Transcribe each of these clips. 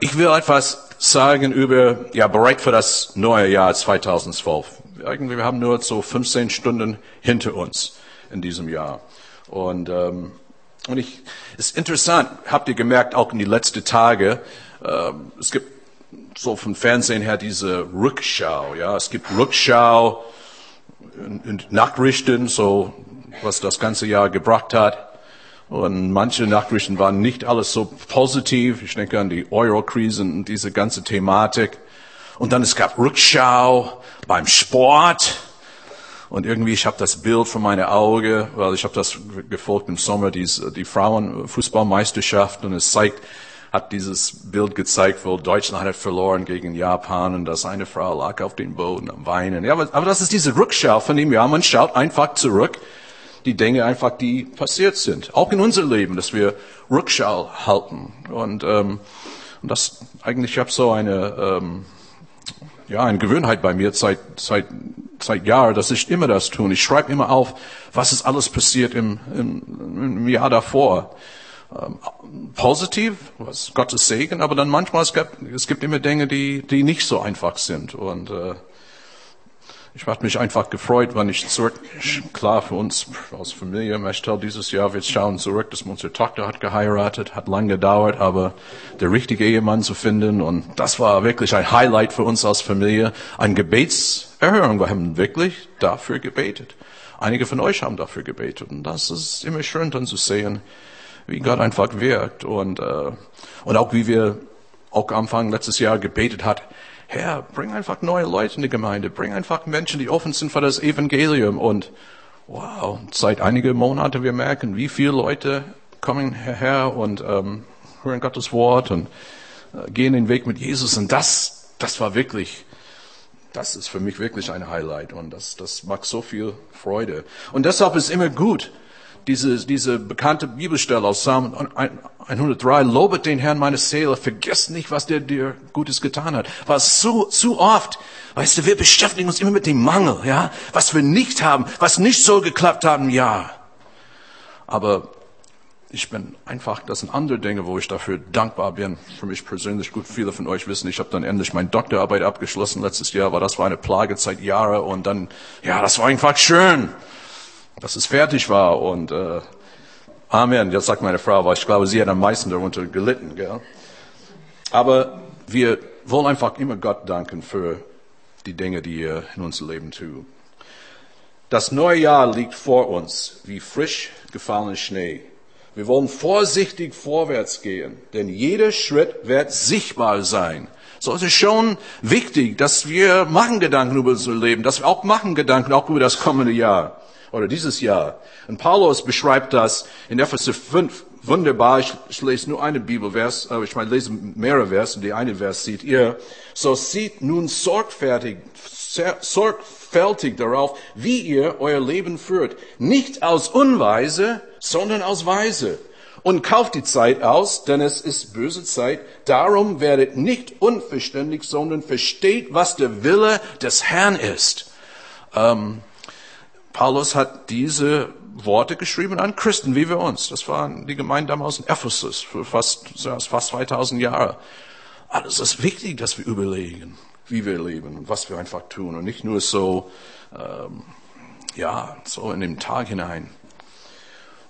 ich will etwas sagen über, ja, bereit für das neue Jahr 2012. Irgendwie, wir haben nur so 15 Stunden hinter uns in diesem Jahr. Und, ähm, und ich, ist interessant, habt ihr gemerkt, auch in die letzten Tage, ähm, es gibt so vom Fernsehen her diese Rückschau, ja, es gibt Rückschau, Nachrichten, so, was das ganze Jahr gebracht hat. Und manche Nachrichten waren nicht alles so positiv. Ich denke an die Euro-Krise und diese ganze Thematik. Und dann es gab Rückschau beim Sport. Und irgendwie, ich habe das Bild vor meine Augen, weil ich habe das gefolgt im Sommer, die, die Frauenfußballmeisterschaft. Und es zeigt, hat dieses Bild gezeigt, wo Deutschland hat verloren gegen Japan und dass eine Frau lag auf dem Boden am Weinen. Ja, aber, aber das ist diese Rückschau von dem Jahr. Man schaut einfach zurück die Dinge einfach, die passiert sind. Auch in unser Leben, dass wir Rückschau halten. Und, ähm, und das eigentlich, ich habe so eine, ähm, ja, eine Gewöhnheit bei mir seit, seit, seit Jahren, dass ich immer das tun. Ich schreibe immer auf, was ist alles passiert im, im, im Jahr davor. Ähm, positiv, was Gottes Segen, aber dann manchmal es gibt, es gibt immer Dinge, die, die nicht so einfach sind. Und äh, ich habe mich einfach gefreut, wenn ich zurück, klar für uns als Familie, Mechtel dieses Jahr, wir schauen zurück, dass unsere Tochter hat geheiratet, hat lang gedauert, aber der richtige Ehemann zu finden und das war wirklich ein Highlight für uns als Familie, ein Gebetserhörung. Wir haben wirklich dafür gebetet. Einige von euch haben dafür gebetet und das ist immer schön dann zu sehen, wie Gott einfach wirkt und, äh, und auch wie wir auch am Anfang letztes Jahr gebetet hat, Herr, bring einfach neue Leute in die Gemeinde, bring einfach Menschen, die offen sind für das Evangelium. Und wow, seit einigen Monaten wir merken, wie viele Leute kommen hierher und ähm, hören Gottes Wort und äh, gehen den Weg mit Jesus. Und das, das war wirklich, das ist für mich wirklich ein Highlight und das, das macht so viel Freude. Und deshalb ist immer gut, diese, diese bekannte Bibelstelle aus Psalm 103, lobet den Herrn meine Seele, vergesst nicht, was der dir Gutes getan hat. Was so, zu oft, weißt du, wir beschäftigen uns immer mit dem Mangel, ja, was wir nicht haben, was nicht so geklappt haben, ja. Aber ich bin einfach, das sind andere Dinge, wo ich dafür dankbar bin. Für mich persönlich, gut, viele von euch wissen, ich habe dann endlich meine Doktorarbeit abgeschlossen letztes Jahr, aber das war eine Plage seit Jahren und dann, ja, das war einfach schön dass es fertig war und äh, Amen. Jetzt sagt meine Frau, weil ich glaube, sie hat am meisten darunter gelitten. Gell? Aber wir wollen einfach immer Gott danken für die Dinge, die er in unserem Leben tut. Das neue Jahr liegt vor uns wie frisch gefallener Schnee. Wir wollen vorsichtig vorwärts gehen, denn jeder Schritt wird sichtbar sein. So ist es schon wichtig, dass wir machen Gedanken über unser Leben, dass wir auch machen Gedanken auch über das kommende Jahr oder dieses Jahr. Und Paulus beschreibt das in Epheser 5 wunderbar. Ich, ich lese nur eine Bibelvers, aber ich meine, lese mehrere Vers und die eine Vers seht ihr. So sieht nun sorgfältig, sorgfältig darauf, wie ihr euer Leben führt. Nicht aus Unweise, sondern aus Weise. Und kauft die Zeit aus, denn es ist böse Zeit. Darum werdet nicht unverständig, sondern versteht, was der Wille des Herrn ist. Ähm, Paulus hat diese Worte geschrieben an Christen wie wir uns. Das waren die Gemeinde damals in Ephesus für fast, fast 2000 Jahre. Alles ist wichtig, dass wir überlegen, wie wir leben und was wir einfach tun und nicht nur so, ähm, ja, so in den Tag hinein.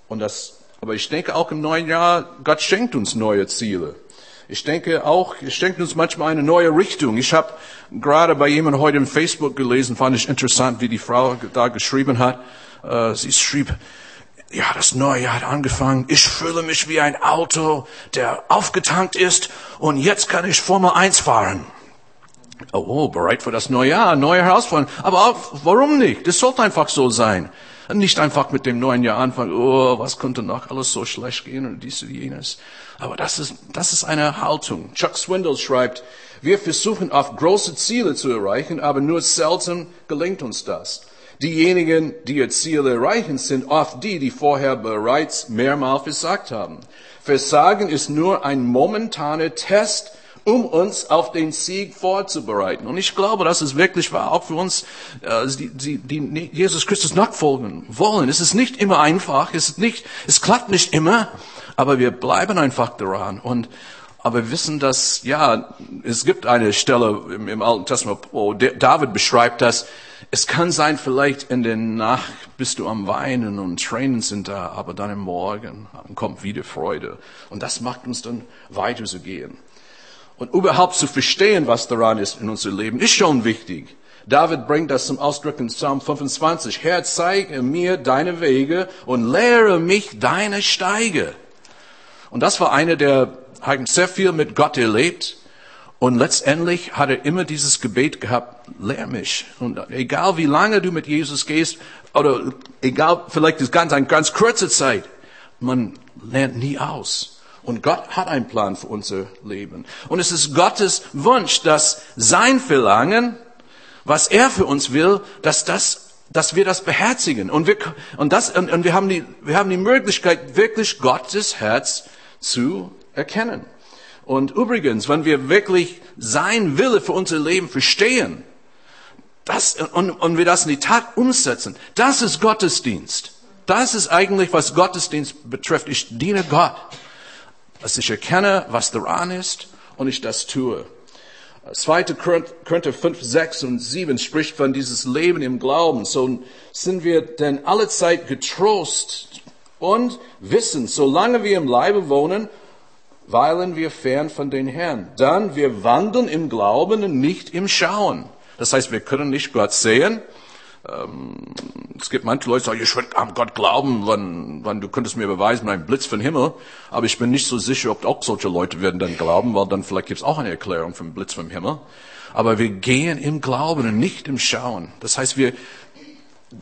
Und das, aber ich denke auch im neuen Jahr, Gott schenkt uns neue Ziele. Ich denke auch, es schenkt uns manchmal eine neue Richtung. Ich habe gerade bei jemandem heute im Facebook gelesen, fand ich interessant, wie die Frau da geschrieben hat. Äh, sie schrieb, ja, das neue Jahr hat angefangen. Ich fühle mich wie ein Auto, der aufgetankt ist und jetzt kann ich Formel 1 fahren. Oh, bereit für das neue Jahr, neue Herausforderungen. Aber auch, warum nicht? Das sollte einfach so sein. Nicht einfach mit dem neuen Jahr anfangen, oh, was könnte noch alles so schlecht gehen und dies und jenes. Aber das ist, das ist eine Haltung. Chuck Swindoll schreibt, wir versuchen oft große Ziele zu erreichen, aber nur selten gelingt uns das. Diejenigen, die ihr Ziel erreichen, sind oft die, die vorher bereits mehrmals versagt haben. Versagen ist nur ein momentaner Test um uns auf den Sieg vorzubereiten. Und ich glaube, dass es wirklich war, auch für uns, äh, die, die, die Jesus Christus nachfolgen wollen. Es ist nicht immer einfach, es ist nicht, es klappt nicht immer, aber wir bleiben einfach daran. Und aber wir wissen, dass, ja, es gibt eine Stelle im, im Alten Testament, wo David beschreibt das. Es kann sein, vielleicht in der Nacht bist du am Weinen und Tränen sind da, aber dann im Morgen kommt wieder Freude. Und das macht uns dann weiter zu gehen. Und überhaupt zu verstehen, was daran ist in unserem Leben, ist schon wichtig. David bringt das zum Ausdruck in Psalm 25. Herr, zeige mir deine Wege und lehre mich deine Steige. Und das war einer, der hat sehr viel mit Gott erlebt. Und letztendlich hat er immer dieses Gebet gehabt, lehr mich. Und egal wie lange du mit Jesus gehst, oder egal, vielleicht ist ganz, eine ganz kurze Zeit, man lernt nie aus. Und Gott hat einen Plan für unser Leben. Und es ist Gottes Wunsch, dass sein Verlangen, was er für uns will, dass das dass wir das beherzigen. Und wir, und das, und, und wir haben die, wir haben die Möglichkeit, wirklich Gottes Herz zu erkennen. Und übrigens, wenn wir wirklich sein Wille für unser Leben verstehen, das, und, und wir das in die Tat umsetzen, das ist Gottesdienst. Das ist eigentlich, was Gottesdienst betrifft. Ich diene Gott. Dass ich erkenne, was daran ist und ich das tue. 2. Korinther 5, 6 und 7 spricht von dieses Leben im Glauben. So sind wir denn alle Zeit getrost und wissen, solange wir im Leibe wohnen, weilen wir fern von den Herrn. Dann wir wandeln im Glauben und nicht im Schauen. Das heißt, wir können nicht Gott sehen. Ähm, es gibt manche Leute, die sagen, ich würde an Gott glauben, wann, wann du könntest mir beweisen, ein Blitz von Himmel. Aber ich bin nicht so sicher, ob auch solche Leute werden dann glauben, weil dann vielleicht gibt es auch eine Erklärung vom Blitz vom Himmel. Aber wir gehen im Glauben und nicht im Schauen. Das heißt, wir,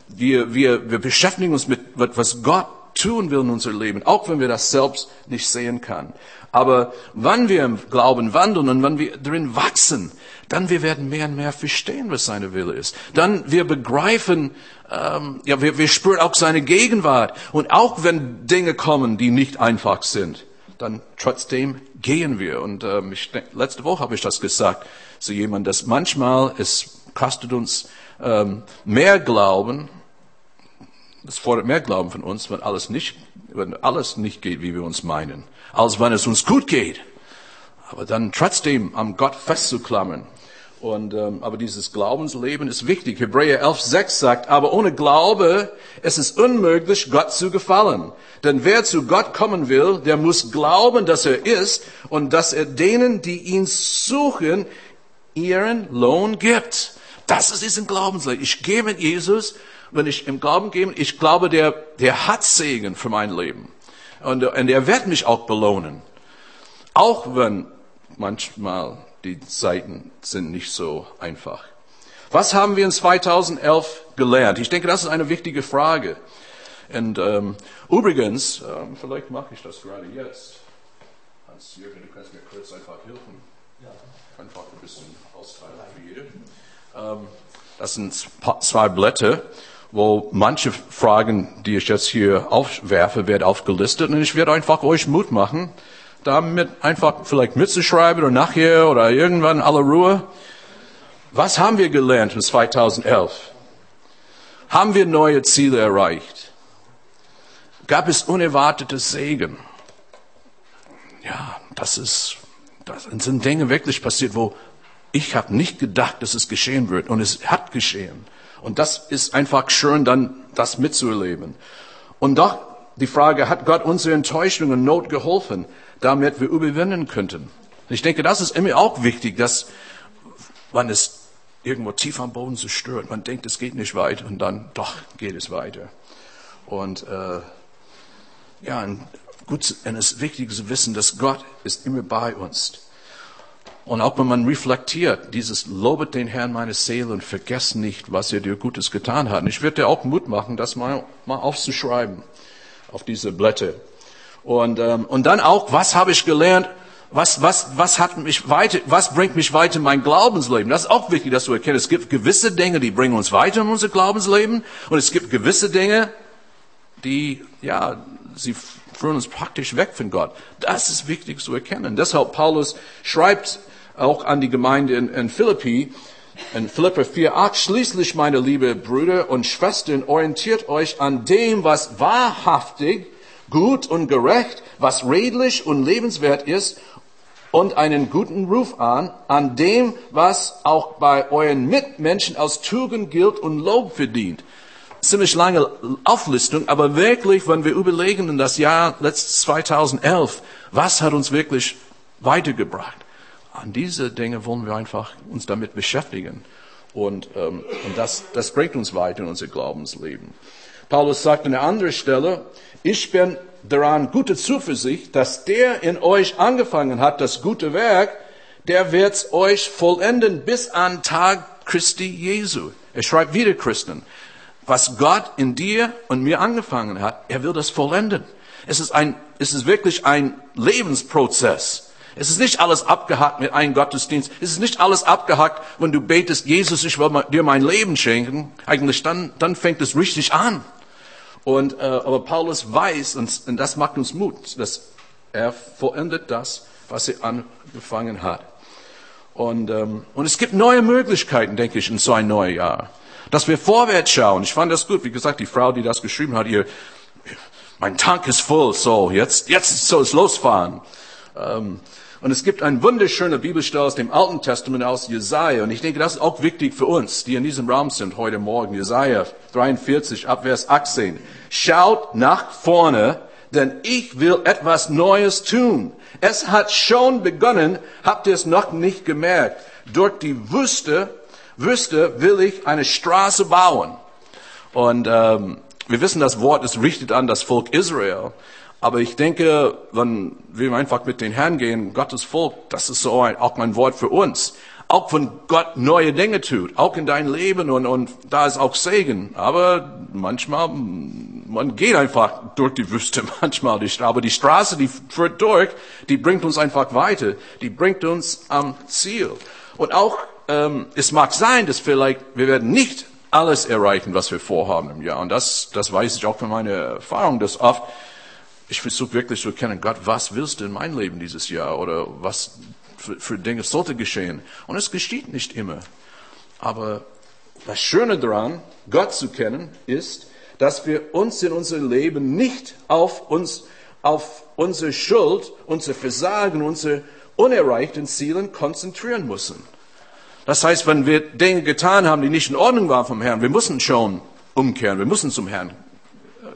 wir, wir, wir beschäftigen uns mit, was Gott tun will in unser Leben, auch wenn wir das selbst nicht sehen können. Aber wann wir im Glauben wandeln und wann wir drin wachsen, dann wir werden mehr und mehr verstehen, was seine Wille ist. Dann wir begreifen, ähm, ja, wir, wir spüren auch seine Gegenwart. Und auch wenn Dinge kommen, die nicht einfach sind, dann trotzdem gehen wir. Und ähm, ich, letzte Woche habe ich das gesagt zu jemandem, dass manchmal es kostet uns ähm, mehr Glauben, es fordert mehr Glauben von uns, wenn alles nicht, wenn alles nicht geht, wie wir uns meinen als wenn es uns gut geht. Aber dann trotzdem am Gott festzuklammern. Und, ähm, aber dieses Glaubensleben ist wichtig. Hebräer 11,6 sagt, aber ohne Glaube es ist unmöglich, Gott zu gefallen. Denn wer zu Gott kommen will, der muss glauben, dass er ist und dass er denen, die ihn suchen, ihren Lohn gibt. Das ist diesen Glaubensleben. Ich gehe mit Jesus, wenn ich im Glauben gehe, ich glaube, der, der hat Segen für mein Leben. Und, und er wird mich auch belohnen. Auch wenn manchmal die Zeiten sind nicht so einfach. Was haben wir in 2011 gelernt? Ich denke, das ist eine wichtige Frage. Und ähm, übrigens, ähm, vielleicht mache ich das gerade jetzt. Hans-Jürgen, du kannst mir kurz einfach helfen. Einfach ein bisschen austeilen für jede. Ähm, das sind zwei Blätter wo manche Fragen, die ich jetzt hier aufwerfe, werden aufgelistet und ich werde einfach euch Mut machen, damit einfach vielleicht mitzuschreiben oder nachher oder irgendwann in aller Ruhe. Was haben wir gelernt in 2011? Haben wir neue Ziele erreicht? Gab es unerwartete Segen? Ja, das ist, das sind Dinge wirklich passiert, wo ich habe nicht gedacht, dass es geschehen wird und es hat geschehen. Und das ist einfach schön, dann das mitzuerleben. Und doch die Frage, hat Gott unsere Enttäuschung und Not geholfen, damit wir überwinden könnten? Ich denke, das ist immer auch wichtig, dass man es irgendwo tief am Boden zerstört. Man denkt, es geht nicht weiter und dann doch geht es weiter. Und äh, ja, und gut, und es ist wichtig zu wissen, dass Gott ist immer bei uns. Und auch wenn man reflektiert, dieses lobet den Herrn meine Seele und vergesst nicht, was er dir Gutes getan hat. Und ich würde dir auch Mut machen, das mal, mal aufzuschreiben auf diese Blätter. Und, ähm, und dann auch, was habe ich gelernt? Was, was, was hat mich weiter, was bringt mich weiter in mein Glaubensleben? Das ist auch wichtig, dass du erkennst. Es gibt gewisse Dinge, die bringen uns weiter in unser Glaubensleben. Und es gibt gewisse Dinge, die, ja, sie führen uns praktisch weg von Gott. Das ist wichtig zu erkennen. Deshalb Paulus schreibt auch an die Gemeinde in, in Philippi, in Philipper 4, 8, schließlich, meine liebe Brüder und Schwestern, orientiert euch an dem, was wahrhaftig, gut und gerecht, was redlich und lebenswert ist und einen guten Ruf an, an dem, was auch bei euren Mitmenschen als Tugend gilt und Lob verdient. Ziemlich lange Auflistung, aber wirklich, wenn wir überlegen in das Jahr letztes 2011, was hat uns wirklich weitergebracht? An diese Dinge wollen wir einfach uns damit beschäftigen. Und, ähm, und das, das bringt uns weiter in unser Glaubensleben. Paulus sagt an einer anderen Stelle, ich bin daran gute Zuversicht, dass der in euch angefangen hat, das gute Werk, der wird's euch vollenden bis an Tag Christi Jesu. Er schreibt wieder Christen. Was Gott in dir und mir angefangen hat, er will das vollenden. Es ist ein, es ist wirklich ein Lebensprozess. Es ist nicht alles abgehackt mit einem Gottesdienst. Es ist nicht alles abgehackt, wenn du betest, Jesus, ich will dir mein Leben schenken. Eigentlich dann, dann fängt es richtig an. Und, äh, aber Paulus weiß, und, und das macht uns Mut, dass er vollendet das, was er angefangen hat. Und, ähm, und es gibt neue Möglichkeiten, denke ich, in so ein neues Jahr. Dass wir vorwärts schauen. Ich fand das gut. Wie gesagt, die Frau, die das geschrieben hat, ihr, mein Tank ist voll, so, jetzt, jetzt soll es losfahren. Ähm, und es gibt ein wunderschöner Bibelstelle aus dem Alten Testament aus Jesaja. Und ich denke, das ist auch wichtig für uns, die in diesem Raum sind heute Morgen. Jesaja 43, Abvers 18. Schaut nach vorne, denn ich will etwas Neues tun. Es hat schon begonnen, habt ihr es noch nicht gemerkt. Durch die Wüste, Wüste will ich eine Straße bauen. Und ähm, wir wissen, das Wort ist richtet an das Volk Israel. Aber ich denke, wenn wir einfach mit den Herrn gehen, Gottes Volk, das ist so ein, auch ein Wort für uns. Auch wenn Gott neue Dinge tut, auch in dein Leben und, und da ist auch Segen. Aber manchmal, man geht einfach durch die Wüste manchmal. Aber die Straße, die führt durch, die bringt uns einfach weiter. Die bringt uns am Ziel. Und auch, ähm, es mag sein, dass vielleicht, wir werden nicht alles erreichen, was wir vorhaben im Jahr. Und das, das weiß ich auch von meiner Erfahrung, dass oft ich versuche wirklich zu erkennen, Gott, was willst du in mein Leben dieses Jahr oder was für, für Dinge sollte geschehen? Und es geschieht nicht immer. Aber das Schöne daran, Gott zu kennen, ist, dass wir uns in unserem Leben nicht auf uns, auf unsere Schuld, unser Versagen, unsere unerreichten Zielen konzentrieren müssen. Das heißt, wenn wir Dinge getan haben, die nicht in Ordnung waren vom Herrn, wir müssen schon umkehren, wir müssen zum Herrn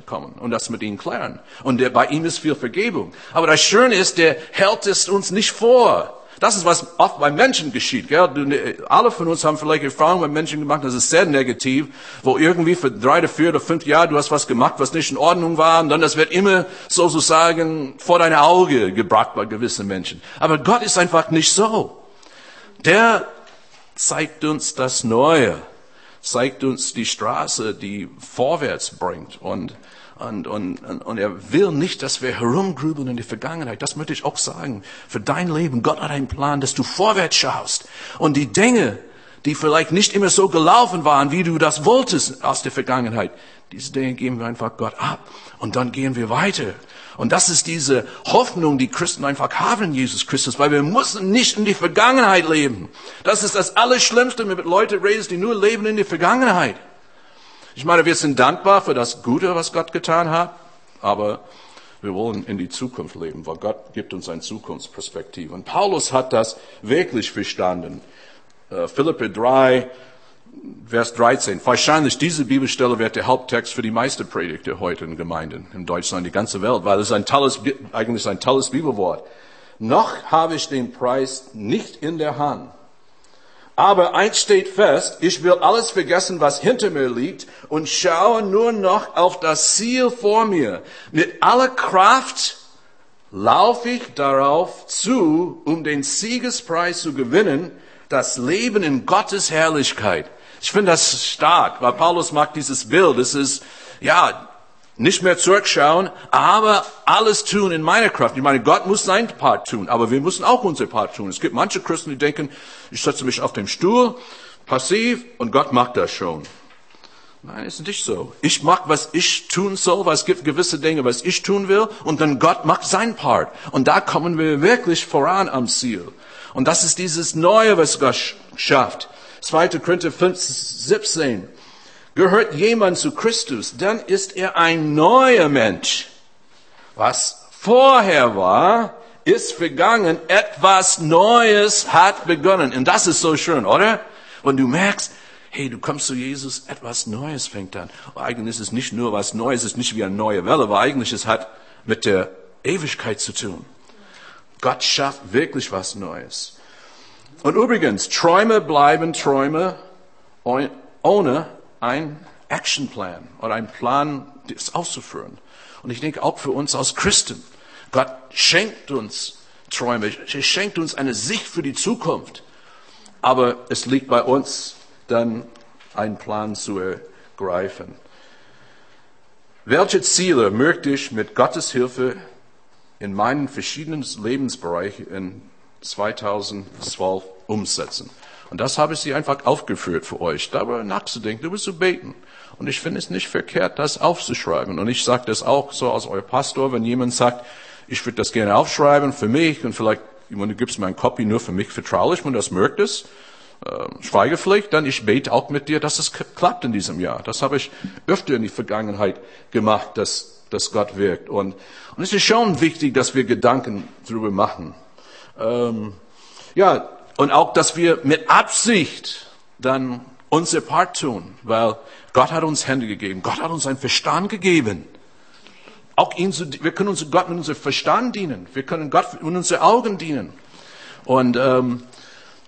kommen und das mit ihm klären. Und der, bei ihm ist viel Vergebung. Aber das Schöne ist, der hält es uns nicht vor. Das ist, was oft bei Menschen geschieht. Gell? Ne, alle von uns haben vielleicht Erfahrungen mit Menschen gemacht, das ist sehr negativ, wo irgendwie für drei oder vier oder fünf Jahre du hast was gemacht, was nicht in Ordnung war, und dann das wird immer sozusagen vor deine Auge gebracht bei gewissen Menschen. Aber Gott ist einfach nicht so. Der zeigt uns das Neue, zeigt uns die Straße, die vorwärts bringt und und, und, und er will nicht, dass wir herumgrübeln in die Vergangenheit. Das möchte ich auch sagen. Für dein Leben, Gott hat einen Plan, dass du vorwärts schaust. Und die Dinge, die vielleicht nicht immer so gelaufen waren, wie du das wolltest aus der Vergangenheit, diese Dinge geben wir einfach Gott ab. Und dann gehen wir weiter. Und das ist diese Hoffnung, die Christen einfach haben in Jesus Christus, weil wir müssen nicht in die Vergangenheit leben. Das ist das Allerschlimmste, wenn mit Leuten redest, die nur leben in die Vergangenheit. Ich meine, wir sind dankbar für das Gute, was Gott getan hat, aber wir wollen in die Zukunft leben, weil Gott gibt uns eine Zukunftsperspektive. Und Paulus hat das wirklich verstanden. Äh, Philippe 3, Vers 13. Wahrscheinlich diese Bibelstelle wird der Haupttext für die meisten Predigte heute in Gemeinden in Deutschland, die ganze Welt, weil es ein tolles, eigentlich ein tolles Bibelwort. Noch habe ich den Preis nicht in der Hand aber eins steht fest, ich will alles vergessen, was hinter mir liegt und schaue nur noch auf das Ziel vor mir. Mit aller Kraft laufe ich darauf zu, um den Siegespreis zu gewinnen, das Leben in Gottes Herrlichkeit. Ich finde das stark, weil Paulus mag dieses Bild. Es ist, ja, nicht mehr zurückschauen, aber alles tun in meiner Kraft. Ich meine, Gott muss sein Part tun, aber wir müssen auch unser Part tun. Es gibt manche Christen, die denken, ich setze mich auf dem Stuhl, passiv, und Gott macht das schon. Nein, ist nicht so. Ich mache, was ich tun soll, weil es gibt gewisse Dinge, was ich tun will, und dann Gott macht sein Part. Und da kommen wir wirklich voran am Ziel. Und das ist dieses Neue, was Gott schafft. 2. Korinther 5, 17. Gehört jemand zu Christus, dann ist er ein neuer Mensch. Was vorher war, ist vergangen, etwas Neues hat begonnen. Und das ist so schön, oder? Und du merkst, hey, du kommst zu Jesus, etwas Neues fängt an. Und eigentlich ist es nicht nur was Neues, es ist nicht wie eine neue Welle, aber eigentlich es hat mit der Ewigkeit zu tun. Gott schafft wirklich was Neues. Und übrigens, Träume bleiben Träume ohne ein Actionplan oder einen Plan, das auszuführen. Und ich denke auch für uns als Christen, Gott schenkt uns Träume, er schenkt uns eine Sicht für die Zukunft. Aber es liegt bei uns, dann einen Plan zu ergreifen. Welche Ziele möchte ich mit Gottes Hilfe in meinen verschiedenen Lebensbereichen in 2012 umsetzen? Und das habe ich sie einfach aufgeführt für euch, darüber nachzudenken, darüber zu beten. Und ich finde es nicht verkehrt, das aufzuschreiben. Und ich sage das auch so als euer Pastor, wenn jemand sagt, ich würde das gerne aufschreiben für mich und vielleicht, du gibst mir ein Copy nur für mich vertraulich, wenn du das möchtest, äh, Schweigepflicht, dann ich bete auch mit dir, dass es klappt in diesem Jahr. Das habe ich öfter in die Vergangenheit gemacht, dass, dass Gott wirkt. Und, und es ist schon wichtig, dass wir Gedanken darüber machen. Ähm, ja, und auch, dass wir mit Absicht dann unser Part tun, weil Gott hat uns Hände gegeben, Gott hat uns einen Verstand gegeben. Auch ihn zu, wir können uns Gott mit unserem Verstand dienen, wir können Gott mit unseren Augen dienen. Und ähm,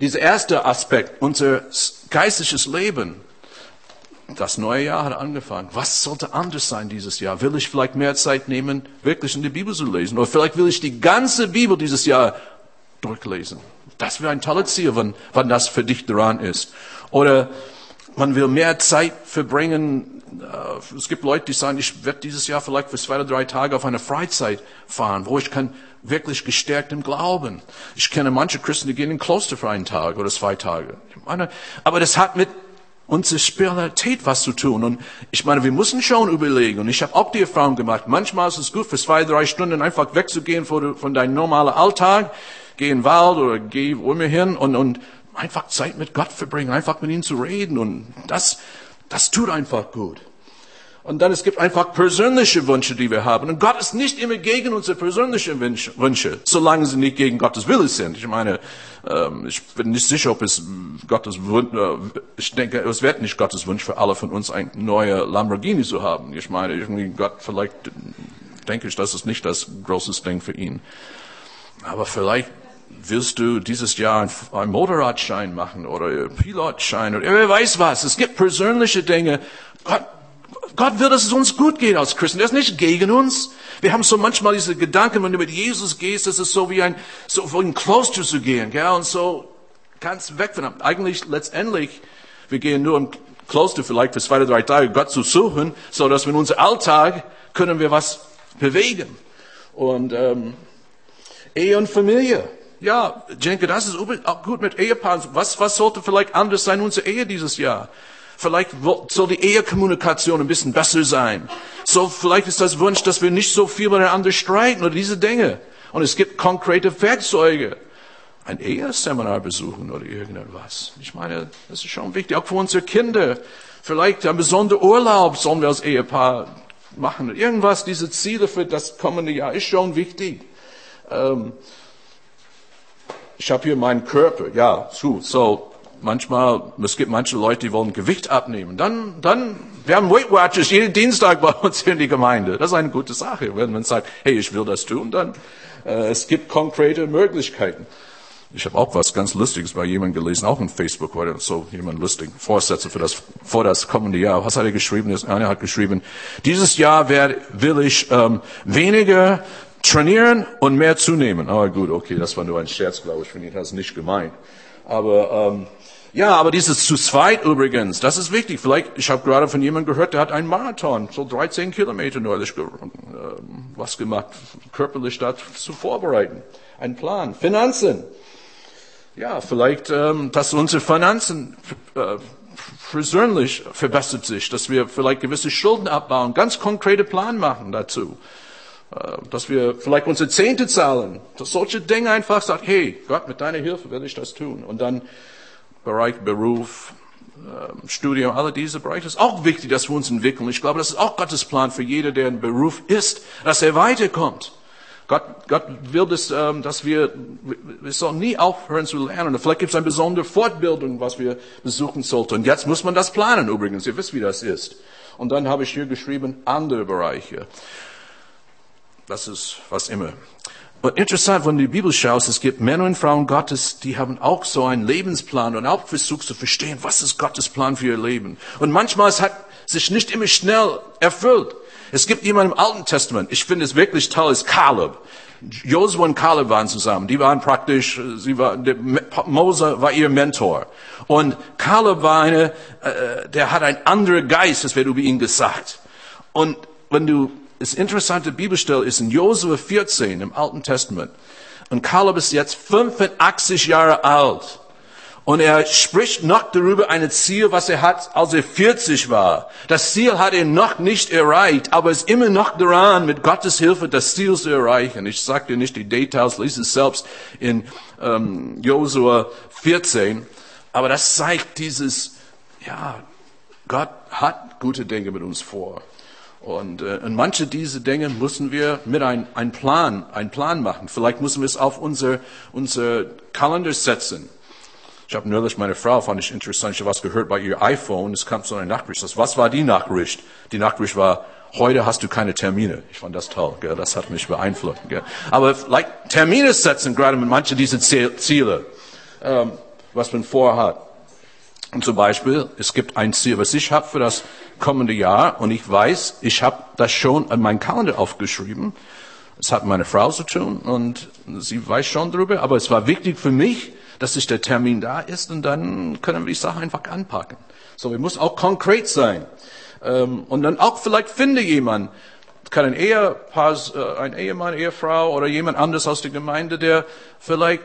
dieser erste Aspekt, unser geistliches Leben, das neue Jahr hat angefangen. Was sollte anders sein dieses Jahr? Will ich vielleicht mehr Zeit nehmen, wirklich in die Bibel zu lesen? Oder vielleicht will ich die ganze Bibel dieses Jahr durchlesen. Das wäre ein tolles Ziel, wenn, wenn das für dich dran ist. Oder man will mehr Zeit verbringen. Äh, es gibt Leute, die sagen, ich werde dieses Jahr vielleicht für zwei oder drei Tage auf eine Freizeit fahren, wo ich kann wirklich gestärkt im Glauben. Ich kenne manche Christen, die gehen in Kloster für einen Tag oder zwei Tage. Meine, aber das hat mit unserer Spiritualität was zu tun. Und ich meine, wir müssen schon überlegen. Und ich habe auch die Erfahrung gemacht, manchmal ist es gut, für zwei, drei Stunden einfach wegzugehen von deinem normalen Alltag geh in den Wald oder geh wo immer hin und, und einfach Zeit mit Gott verbringen, einfach mit ihm zu reden und das, das tut einfach gut. Und dann es gibt einfach persönliche Wünsche, die wir haben. Und Gott ist nicht immer gegen unsere persönlichen Wünsche, solange sie nicht gegen Gottes Wille sind. Ich meine, ähm, ich bin nicht sicher, ob es Gottes Wunsch, äh, ich denke, es wird nicht Gottes Wunsch für alle von uns, ein neuer Lamborghini zu haben. Ich meine, irgendwie Gott, vielleicht denke ich, das ist nicht das große Ding für ihn. Aber vielleicht willst du dieses Jahr einen Motorradschein machen oder Pilotschein oder wer weiß was. Es gibt persönliche Dinge. Gott, Gott will, dass es uns gut geht als Christen. Er ist nicht gegen uns. Wir haben so manchmal diese Gedanken, wenn du mit Jesus gehst, das ist so wie ein, so wie ein Kloster zu gehen, gell? Und so ganz weg von, eigentlich letztendlich, wir gehen nur im Kloster vielleicht für zwei oder drei Tage Gott zu suchen, so dass wir in unserem Alltag können wir was bewegen. Und, ähm, Ehe und Familie. Ja, ich denke, das ist auch gut mit Ehepaaren. Was, was sollte vielleicht anders sein, unsere Ehe dieses Jahr? Vielleicht soll die Ehekommunikation ein bisschen besser sein. So, vielleicht ist das Wunsch, dass wir nicht so viel miteinander streiten oder diese Dinge. Und es gibt konkrete Werkzeuge. Ein Eheseminar besuchen oder irgendwas. Ich meine, das ist schon wichtig, auch für unsere Kinder. Vielleicht ein besonderer Urlaub sollen wir als Ehepaar machen. Irgendwas, diese Ziele für das kommende Jahr ist schon wichtig. Ähm, ich habe hier meinen Körper, ja, zu, so, manchmal, es gibt manche Leute, die wollen Gewicht abnehmen. Dann, dann, wir haben Weight Watchers jeden Dienstag bei uns in die Gemeinde. Das ist eine gute Sache. Wenn man sagt, hey, ich will das tun, dann, äh, es gibt konkrete Möglichkeiten. Ich habe auch was ganz Lustiges bei jemandem gelesen, auch in Facebook heute, so jemand lustig, Vorsätze für das, vor das kommende Jahr. Was hat er geschrieben? Einer hat geschrieben, dieses Jahr werde, will ich ähm, weniger trainieren und mehr zunehmen. Aber gut, okay, das war nur ein Scherz, glaube ich, von Ihnen, das ist nicht gemeint. Aber ähm, ja, aber dieses zu zweit übrigens, das ist wichtig. Vielleicht, ich habe gerade von jemandem gehört, der hat einen Marathon, so 13 Kilometer neulich äh, was gemacht, körperlich dazu vorbereiten. Ein Plan. Finanzen. Ja, vielleicht, ähm, dass unsere Finanzen äh, persönlich verbessert sich, dass wir vielleicht gewisse Schulden abbauen, ganz konkrete Plan machen dazu. Äh, dass wir vielleicht unsere Zehnte zahlen, dass solche Dinge einfach sagt, hey, Gott, mit deiner Hilfe will ich das tun. Und dann Bereich Beruf, ähm, Studium, alle diese Bereiche ist auch wichtig, dass wir uns entwickeln. Ich glaube, das ist auch Gottes Plan für jeder, der ein Beruf ist, dass er weiterkommt. Gott, Gott will, das, ähm, dass wir, wir sollen nie aufhören zu lernen. Vielleicht gibt es eine besondere Fortbildung, was wir besuchen sollten. Und jetzt muss man das planen übrigens. Ihr wisst, wie das ist. Und dann habe ich hier geschrieben, andere Bereiche. Das ist was immer. Und interessant, wenn du die Bibel schaust, es gibt Männer und Frauen Gottes, die haben auch so einen Lebensplan und auch versucht zu verstehen, was ist Gottes Plan für ihr Leben. Und manchmal hat sich nicht immer schnell erfüllt. Es gibt jemanden im Alten Testament, ich finde es wirklich toll, ist Caleb. Josua und Caleb waren zusammen. Die waren praktisch, sie war, Mose war ihr Mentor. Und Caleb war eine, äh, der hat ein anderer Geist, das wird über ihn gesagt. Und wenn du, das interessante Bibelstelle ist in Josua 14 im Alten Testament. Und Caleb ist jetzt 85 Jahre alt. Und er spricht noch darüber ein Ziel, was er hat, als er 40 war. Das Ziel hat er noch nicht erreicht, aber ist immer noch daran, mit Gottes Hilfe das Ziel zu erreichen. Ich sage dir nicht die Details, lese es selbst in ähm, Josua 14. Aber das zeigt dieses, ja, Gott hat gute Dinge mit uns vor. Und, äh, und manche dieser Dinge müssen wir mit einem ein Plan, einen Plan machen. Vielleicht müssen wir es auf unser, unser Kalender setzen. Ich habe neulich meine Frau, fand ich interessant, ich habe was gehört bei ihr iPhone, es kam so eine Nachricht. Was war die Nachricht? Die Nachricht war, heute hast du keine Termine. Ich fand das toll, gell? das hat mich beeinflusst. Gell? Aber like, Termine setzen gerade mit manchen dieser Ziele, ähm, was man vorhat. Und zum Beispiel, es gibt ein Ziel, was ich habe für das kommende Jahr und ich weiß, ich habe das schon an meinen Kalender aufgeschrieben. Es hat meine Frau zu tun und sie weiß schon darüber, aber es war wichtig für mich, dass sich der Termin da ist und dann können wir die Sache einfach anpacken. So, wir müssen auch konkret sein. Ähm, und dann auch vielleicht finde jemand, kann ein Ehepaar, äh, ein Ehemann, Ehefrau oder jemand anderes aus der Gemeinde, der vielleicht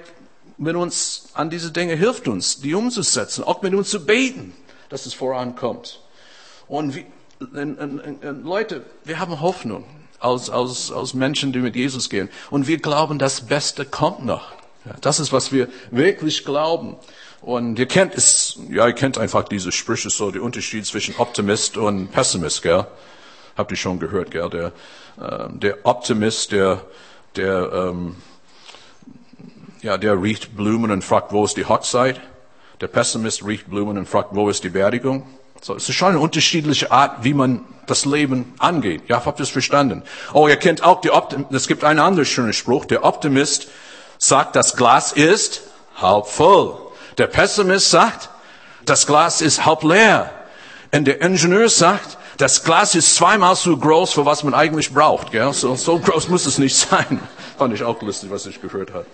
mit uns an diese Dinge hilft uns, die umzusetzen, auch mit uns zu beten, dass es vorankommt. Und wie, und, und, und, Leute, wir haben Hoffnung aus, aus, aus Menschen, die mit Jesus gehen. Und wir glauben, das Beste kommt noch. Das ist, was wir wirklich glauben. Und ihr kennt es, ja, ihr kennt einfach diese Sprüche, so der Unterschied zwischen Optimist und Pessimist, gell? Habt ihr schon gehört, gell? Der, äh, der Optimist, der, der, ähm, ja, der riecht Blumen und fragt, wo ist die Hochzeit? Der Pessimist riecht Blumen und fragt, wo ist die Beerdigung? So, es ist schon eine unterschiedliche Art, wie man das Leben angeht. Ja, habt ihr es verstanden? Oh, ihr kennt auch die Optimist, es gibt einen anderen schönen Spruch. Der Optimist sagt, das Glas ist halb voll. Der Pessimist sagt, das Glas ist halb leer. Und der Ingenieur sagt, das Glas ist zweimal so groß, für was man eigentlich braucht. Gell? So, so groß muss es nicht sein. Fand ich auch lustig, was ich gehört habe.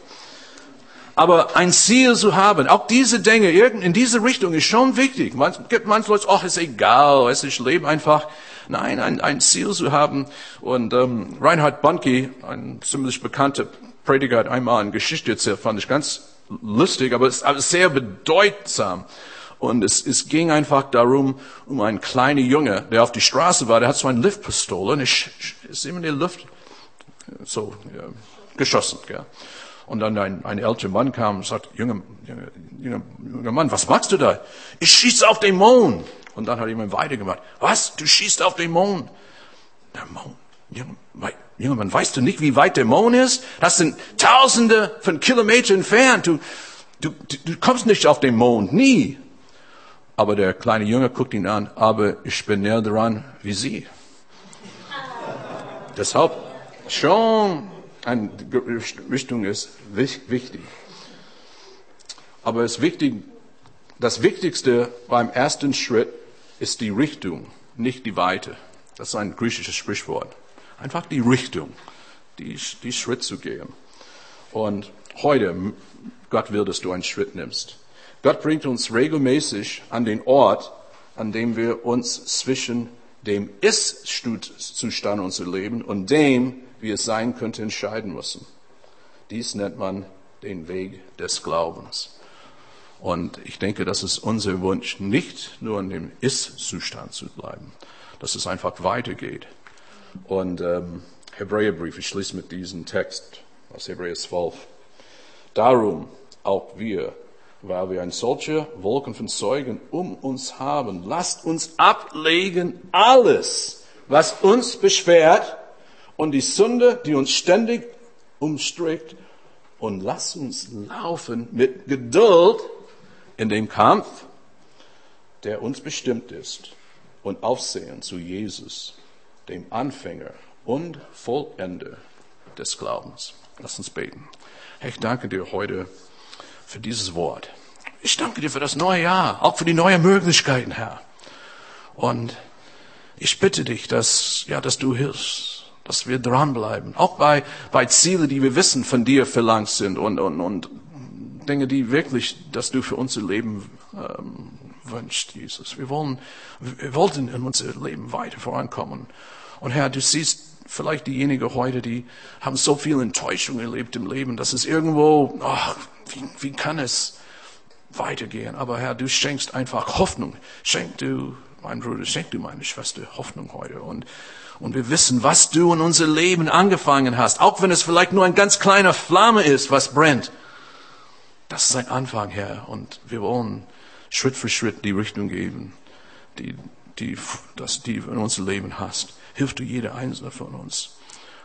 Aber ein Ziel zu haben, auch diese Dinge in diese Richtung ist schon wichtig. Man gibt manche Leute, ach, ist egal, es ist Leben einfach. Nein, ein, ein Ziel zu haben. Und ähm, Reinhard Bonnke, ein ziemlich bekannter Prediger hat einmal eine Geschichte erzählt, fand ich ganz lustig, aber es ist sehr bedeutsam. Und es, es ging einfach darum, um einen kleinen Junge, der auf die Straße war, der hat so eine Luftpistole und ich, ist ihm in die Luft so ja, geschossen. Gell. Und dann ein, ein älterer Mann kam und sagt, junger, junger, junger Mann, was machst du da? Ich schieße auf den Mond. Und dann hat jemand weitergemacht. Was? Du schießt auf den Mond? Der Mond? Junger Mann, weißt du nicht, wie weit der Mond ist? Das sind Tausende von Kilometern entfernt. Du, du, du kommst nicht auf den Mond, nie. Aber der kleine Junge guckt ihn an, aber ich bin näher dran wie Sie. Deshalb schon eine Richtung ist wichtig. Aber es wichtig, das Wichtigste beim ersten Schritt ist die Richtung, nicht die Weite. Das ist ein griechisches Sprichwort. Einfach die Richtung, die, die Schritt zu gehen. Und heute, Gott will, dass du einen Schritt nimmst. Gott bringt uns regelmäßig an den Ort, an dem wir uns zwischen dem Ist-Zustand unseres Lebens und dem, wie es sein könnte, entscheiden müssen. Dies nennt man den Weg des Glaubens. Und ich denke, das ist unser Wunsch, nicht nur in dem Ist-Zustand zu bleiben, dass es einfach weitergeht. Und ähm, Hebräerbrief, ich schließe mit diesem Text aus Hebräer 12. Darum auch wir, weil wir ein solche Wolken von Zeugen um uns haben, lasst uns ablegen alles, was uns beschwert und die Sünde, die uns ständig umstrickt und lass uns laufen mit Geduld in dem Kampf, der uns bestimmt ist und aufsehen zu Jesus, dem Anfänger und Vollende des Glaubens. Lass uns beten. Ich danke dir heute für dieses Wort. Ich danke dir für das neue Jahr, auch für die neuen Möglichkeiten, Herr. Und ich bitte dich, dass, ja, dass du hilfst, dass wir dranbleiben. Auch bei, bei Ziele, die wir wissen von dir verlangt sind und, und, und Dinge, die wirklich, dass du für unser Leben ähm, wünschst, Jesus. Wir wollen, wir wollten in unser Leben weiter vorankommen. Und Herr, du siehst vielleicht diejenigen heute, die haben so viel Enttäuschung erlebt im Leben, dass es irgendwo, ach, wie, wie kann es weitergehen? Aber Herr, du schenkst einfach Hoffnung. Schenk du, mein Bruder, schenk du meine Schwester Hoffnung heute. Und und wir wissen, was du in unser Leben angefangen hast, auch wenn es vielleicht nur ein ganz kleiner Flamme ist, was brennt. Das ist ein Anfang, Herr, und wir wollen Schritt für Schritt die Richtung geben, die, die, dass die in unser Leben hast. Hilf du jeder einzelne von uns.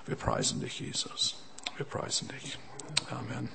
Wir preisen dich, Jesus. Wir preisen dich. Amen.